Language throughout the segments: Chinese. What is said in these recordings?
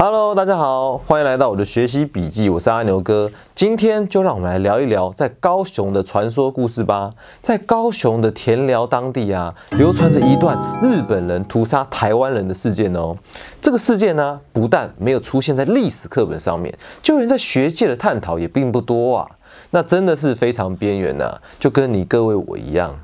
Hello，大家好，欢迎来到我的学习笔记，我是阿牛哥。今天就让我们来聊一聊在高雄的传说故事吧。在高雄的田寮当地啊，流传着一段日本人屠杀台湾人的事件哦。这个事件呢，不但没有出现在历史课本上面，就连在学界的探讨也并不多啊。那真的是非常边缘呐，就跟你各位我一样。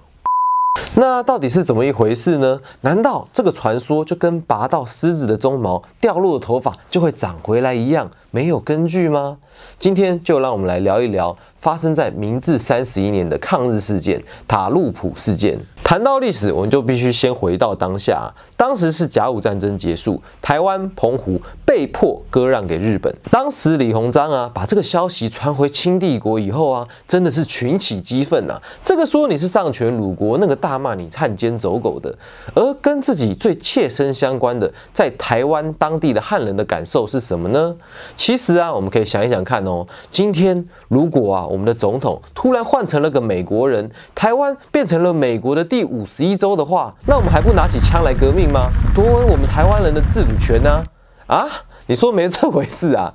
那到底是怎么一回事呢？难道这个传说就跟拔到狮子的鬃毛掉落的头发就会长回来一样没有根据吗？今天就让我们来聊一聊发生在明治三十一年的抗日事件——塔路普事件。谈到历史，我们就必须先回到当下。当时是甲午战争结束，台湾澎湖被迫割让给日本。当时李鸿章啊，把这个消息传回清帝国以后啊，真的是群起激愤呐。这个说你是丧权辱国，那个大骂你汉奸走狗的。而跟自己最切身相关的，在台湾当地的汉人的感受是什么呢？其实啊，我们可以想一想看哦。今天如果啊，我们的总统突然换成了个美国人，台湾变成了美国的。第五十一州的话，那我们还不拿起枪来革命吗？夺回我们台湾人的自主权呢？啊，你说没这回事啊？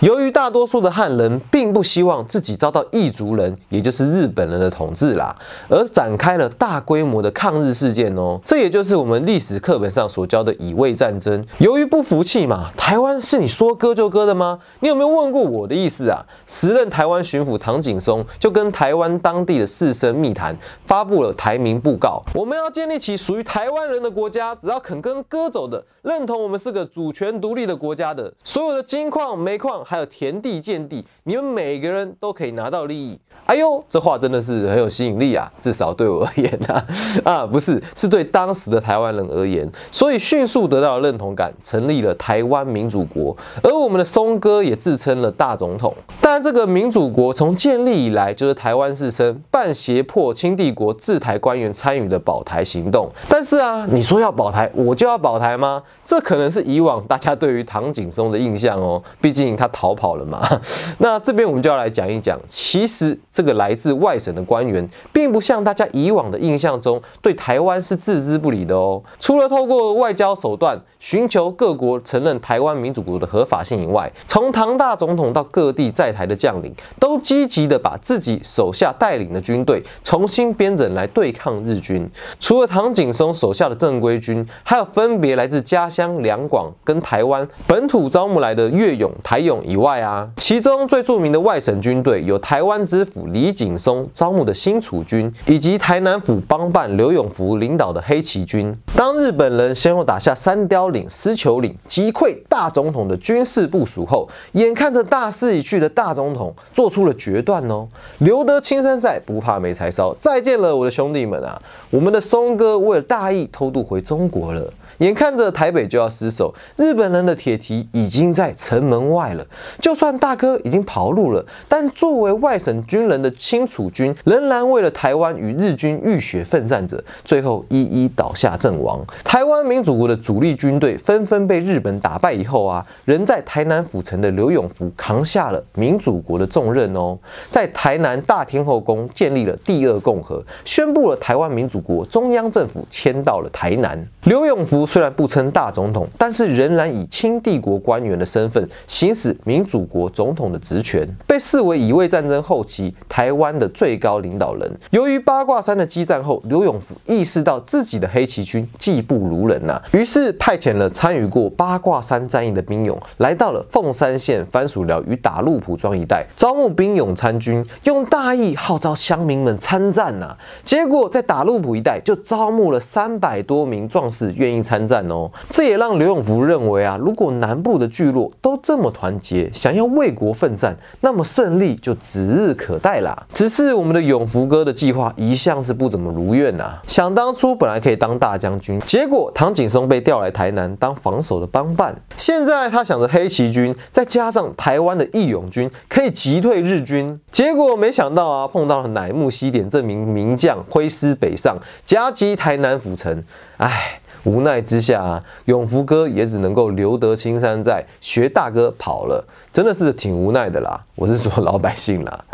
由于大多数的汉人并不希望自己遭到异族人，也就是日本人的统治啦，而展开了大规模的抗日事件哦。这也就是我们历史课本上所教的乙未战争。由于不服气嘛，台湾是你说割就割的吗？你有没有问过我的意思啊？时任台湾巡抚唐景松就跟台湾当地的士绅密谈，发布了台民布告：我们要建立起属于台湾人的国家，只要肯跟割走的，认同我们是个主权独立的国家的，所有的金矿、煤矿。还有田地、建地，你们每个人都可以拿到利益。哎呦，这话真的是很有吸引力啊！至少对我而言啊，啊，不是，是对当时的台湾人而言。所以迅速得到了认同感，成立了台湾民主国。而我们的松哥也自称了大总统。但这个民主国从建立以来，就是台湾士绅半胁迫清帝国治台官员参与的保台行动。但是啊，你说要保台，我就要保台吗？这可能是以往大家对于唐景松的印象哦，毕竟他。逃跑了嘛？那这边我们就要来讲一讲，其实这个来自外省的官员，并不像大家以往的印象中，对台湾是置之不理的哦。除了透过外交手段寻求各国承认台湾民主国的合法性以外，从唐大总统到各地在台的将领，都积极的把自己手下带领的军队重新编整来对抗日军。除了唐景崧手下的正规军，还有分别来自家乡两广跟台湾本土招募来的粤勇、台勇。以外啊，其中最著名的外省军队有台湾知府李景松招募的新楚军，以及台南府帮办刘永福领导的黑旗军。当日本人先后打下三雕岭、狮球岭，击溃大总统的军事部署后，眼看着大势已去的大总统做出了决断哦，留得青山在，不怕没柴烧。再见了，我的兄弟们啊！我们的松哥为了大义偷渡回中国了。眼看着台北就要失守，日本人的铁蹄已经在城门外了。就算大哥已经跑路了，但作为外省军人的清楚军，仍然为了台湾与日军浴血奋战着，最后一一倒下阵亡。台湾民主国的主力军队纷纷被日本打败以后啊，仍在台南府城的刘永福扛下了民主国的重任哦，在台南大天后宫建立了第二共和，宣布了台湾民主国中央政府迁到了台南。刘永福。虽然不称大总统，但是仍然以清帝国官员的身份行使民主国总统的职权，被视为乙未战争后期台湾的最高领导人。由于八卦山的激战后，刘永福意识到自己的黑旗军技不如人呐，于是派遣了参与过八卦山战役的兵勇，来到了凤山县番薯寮与打鹿埔庄一带，招募兵勇参军，用大义号召乡民们参战呐。结果在打鹿埔一带就招募了三百多名壮士，愿意参。参战哦，这也让刘永福认为啊，如果南部的聚落都这么团结，想要为国奋战，那么胜利就指日可待啦。只是我们的永福哥的计划一向是不怎么如愿呐。想当初本来可以当大将军，结果唐景松被调来台南当防守的帮办，现在他想着黑旗军再加上台湾的义勇军可以击退日军，结果没想到啊，碰到了乃木希典这名名将挥师北上夹击台南府城，唉。无奈之下，永福哥也只能够留得青山在，学大哥跑了，真的是挺无奈的啦。我是说老百姓啦。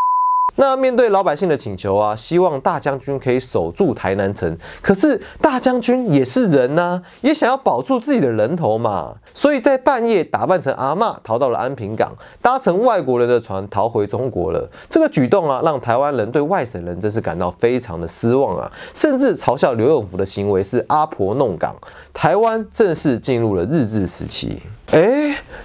那面对老百姓的请求啊，希望大将军可以守住台南城。可是大将军也是人呐，也想要保住自己的人头嘛。所以在半夜打扮成阿嬷逃到了安平港，搭乘外国人的船逃回中国了。这个举动啊，让台湾人对外省人真是感到非常的失望啊，甚至嘲笑刘永福的行为是阿婆弄港。台湾正式进入了日治时期。哎，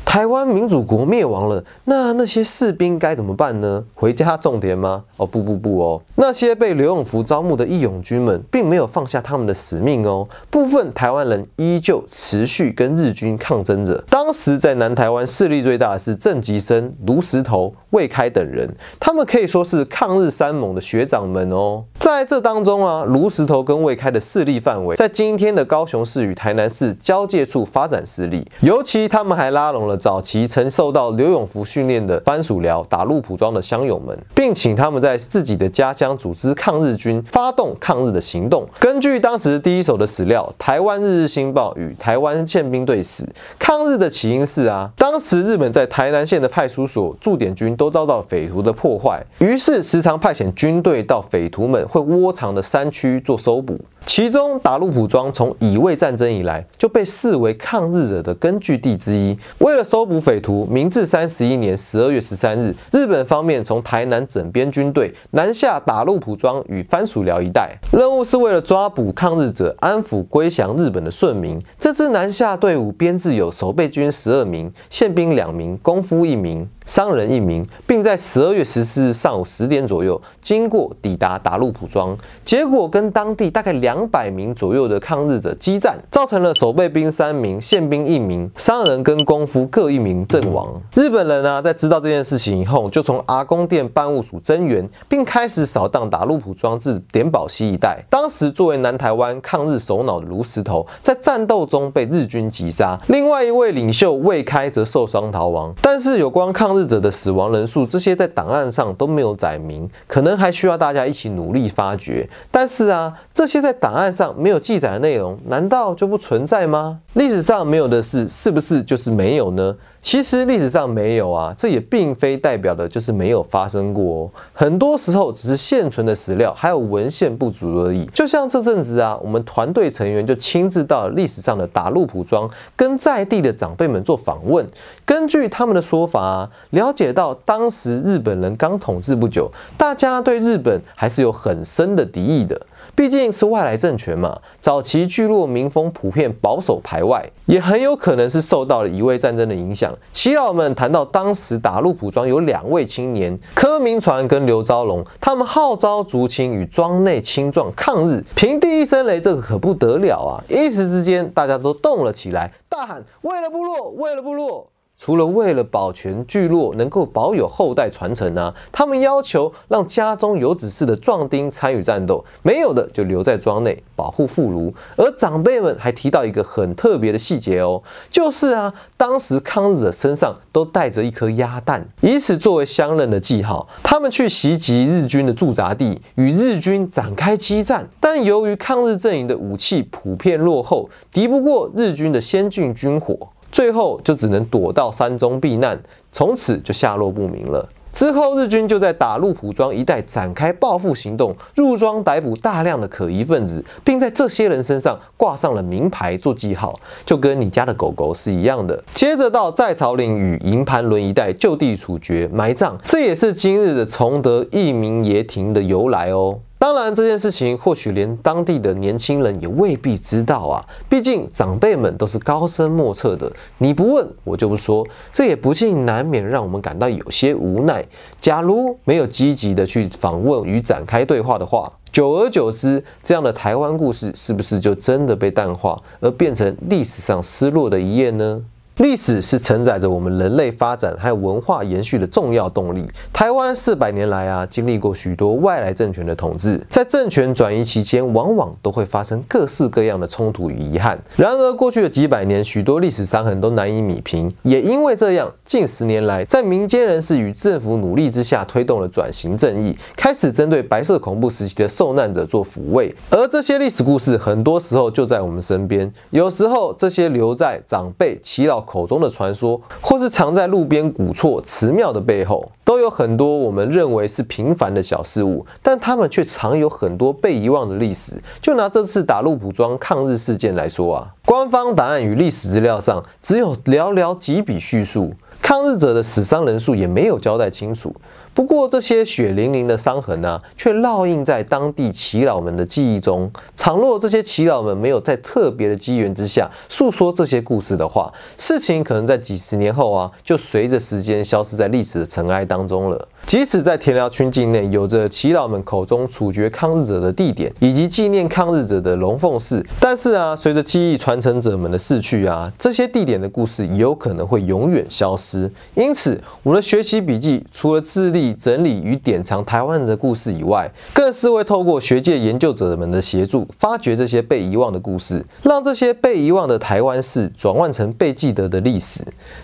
台湾民主国灭亡了，那那些士兵该怎么办呢？回家种田吗？哦不不不哦，那些被刘永福招募的义勇军们，并没有放下他们的使命哦。部分台湾人依旧持续跟日军抗争着。当时在南台湾势力最大的是郑吉生、卢石头、魏开等人，他们可以说是抗日三猛的学长们哦。在这当中啊，卢石头跟魏开的势力范围，在今天的高雄市与台南市交界处发展势力，尤其他。们还拉拢了早期曾受到刘永福训练的番薯寮打入埔庄的乡友们，并请他们在自己的家乡组织抗日军，发动抗日的行动。根据当时第一手的史料，《台湾日日新报》与《台湾宪兵队史》，抗日的起因是啊，当时日本在台南县的派出所驻点军都遭到匪徒的破坏，于是时常派遣军队到匪徒们会窝藏的山区做搜捕。其中，打鹿埔庄从乙未战争以来就被视为抗日者的根据地之一。为了搜捕匪徒，明治三十一年十二月十三日，日本方面从台南整编军队南下打鹿埔庄与番薯寮一带，任务是为了抓捕抗日者，安抚归降日本的顺民。这支南下队伍编制有守备军十二名、宪兵两名、功夫一名。商人一名，并在十二月十四日上午十点左右经过抵达达路普庄，结果跟当地大概两百名左右的抗日者激战，造成了守备兵三名、宪兵一名、商人跟功夫各一名阵亡。日本人呢，在知道这件事情以后，就从阿公店办务署增援，并开始扫荡达路普庄至点宝溪一带。当时作为南台湾抗日首脑的卢石头，在战斗中被日军击杀，另外一位领袖魏开则受伤逃亡。但是有关抗日。逝者的死亡人数，这些在档案上都没有载明，可能还需要大家一起努力发掘。但是啊，这些在档案上没有记载的内容，难道就不存在吗？历史上没有的事，是不是就是没有呢？其实历史上没有啊，这也并非代表的就是没有发生过哦。很多时候只是现存的史料还有文献不足而已。就像这阵子啊，我们团队成员就亲自到历史上的打鹿埔庄，跟在地的长辈们做访问。根据他们的说法啊，了解到当时日本人刚统治不久，大家对日本还是有很深的敌意的。毕竟是外来政权嘛，早期聚落民风普遍保守排外，也很有可能是受到了乙未战争的影响。耆老们谈到当时打鹿埔庄有两位青年柯明传跟刘昭龙，他们号召族亲与庄内青壮抗日，平地一声雷，这个可不得了啊！一时之间，大家都动了起来，大喊：为了部落，为了部落！除了为了保全聚落能够保有后代传承啊，他们要求让家中有子嗣的壮丁参与战斗，没有的就留在庄内保护妇孺。而长辈们还提到一个很特别的细节哦，就是啊，当时抗日者身上都带着一颗鸭蛋，以此作为相认的记号。他们去袭击日军的驻扎地，与日军展开激战，但由于抗日阵营的武器普遍落后，敌不过日军的先进军火。最后就只能躲到山中避难，从此就下落不明了。之后日军就在打鹿埔庄一带展开报复行动，入庄逮捕大量的可疑分子，并在这些人身上挂上了名牌做记号，就跟你家的狗狗是一样的。接着到在草岭与营盘仑一带就地处决埋葬，这也是今日的崇德义民爷亭的由来哦。当然，这件事情或许连当地的年轻人也未必知道啊。毕竟长辈们都是高深莫测的，你不问我就不说，这也不禁难免让我们感到有些无奈。假如没有积极的去访问与展开对话的话，久而久之，这样的台湾故事是不是就真的被淡化，而变成历史上失落的一页呢？历史是承载着我们人类发展还有文化延续的重要动力。台湾四百年来啊，经历过许多外来政权的统治，在政权转移期间，往往都会发生各式各样的冲突与遗憾。然而，过去的几百年，许多历史伤痕都难以弭平。也因为这样，近十年来，在民间人士与政府努力之下，推动了转型正义，开始针对白色恐怖时期的受难者做抚慰。而这些历史故事，很多时候就在我们身边。有时候，这些留在长辈、祈老。口中的传说，或是藏在路边古厝、祠庙的背后，都有很多我们认为是平凡的小事物，但他们却藏有很多被遗忘的历史。就拿这次打入补庄抗日事件来说啊，官方答案与历史资料上只有寥寥几笔叙述，抗日者的死伤人数也没有交代清楚。不过，这些血淋淋的伤痕呢，却烙印在当地祈老们的记忆中。倘若这些祈老们没有在特别的机缘之下诉说这些故事的话，事情可能在几十年后啊，就随着时间消失在历史的尘埃当中了。即使在田寮区境内有着耆老们口中处决抗日者的地点，以及纪念抗日者的龙凤寺，但是啊，随着记忆传承者们的逝去啊，这些地点的故事也有可能会永远消失。因此，我的学习笔记除了致力整理与典藏台湾人的故事以外，更是会透过学界研究者们的协助，发掘这些被遗忘的故事，让这些被遗忘的台湾事转换成被记得的历史。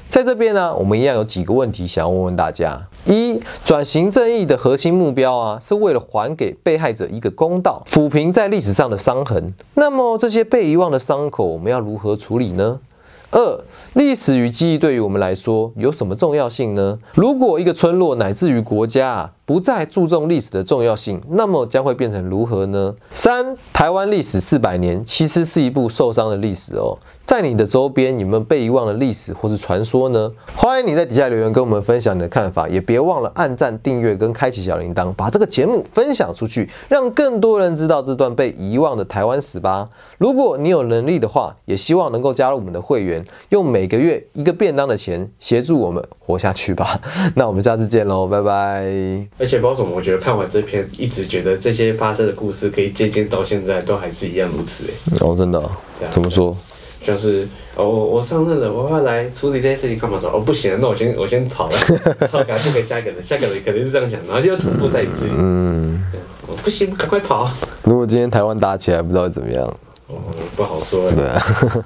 在这边呢，我们一样有几个问题想要问问大家：一、转型正义的核心目标啊，是为了还给被害者一个公道，抚平在历史上的伤痕。那么这些被遗忘的伤口，我们要如何处理呢？二、历史与记忆对于我们来说有什么重要性呢？如果一个村落乃至于国家，不再注重历史的重要性，那么将会变成如何呢？三、台湾历史四百年，其实是一部受伤的历史哦。在你的周边有没有被遗忘的历史或是传说呢？欢迎你在底下留言跟我们分享你的看法，也别忘了按赞、订阅跟开启小铃铛，把这个节目分享出去，让更多人知道这段被遗忘的台湾史吧。如果你有能力的话，也希望能够加入我们的会员，用每个月一个便当的钱协助我们活下去吧。那我们下次见喽，拜拜。而且包总，我觉得看完这篇，一直觉得这些发生的故事，可以借鉴到现在都还是一样如此哎。哦，真的？怎么说？就是哦，我上任了，我要来处理这件事情，干嘛说哦不行，那我先我先跑了，然后赶快给下一个人，下一个人肯定是这样想，然后就重复在一次。嗯，不行，赶快跑。如果今天台湾打起来，不知道会怎么样。哦，不好说。对啊。